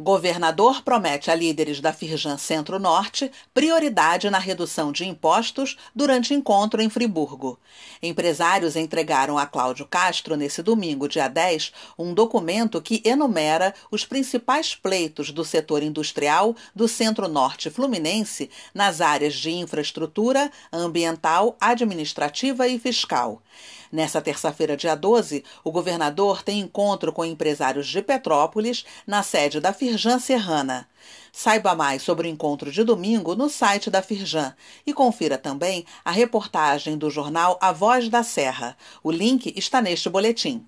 Governador promete a líderes da Firjan Centro-Norte prioridade na redução de impostos durante encontro em Friburgo. Empresários entregaram a Cláudio Castro, nesse domingo, dia 10, um documento que enumera os principais pleitos do setor industrial do Centro-Norte Fluminense nas áreas de infraestrutura, ambiental, administrativa e fiscal. Nessa terça-feira, dia 12, o governador tem encontro com empresários de Petrópolis na sede da Firjan Serrana. Saiba mais sobre o encontro de domingo no site da Firjan e confira também a reportagem do jornal A Voz da Serra. O link está neste boletim.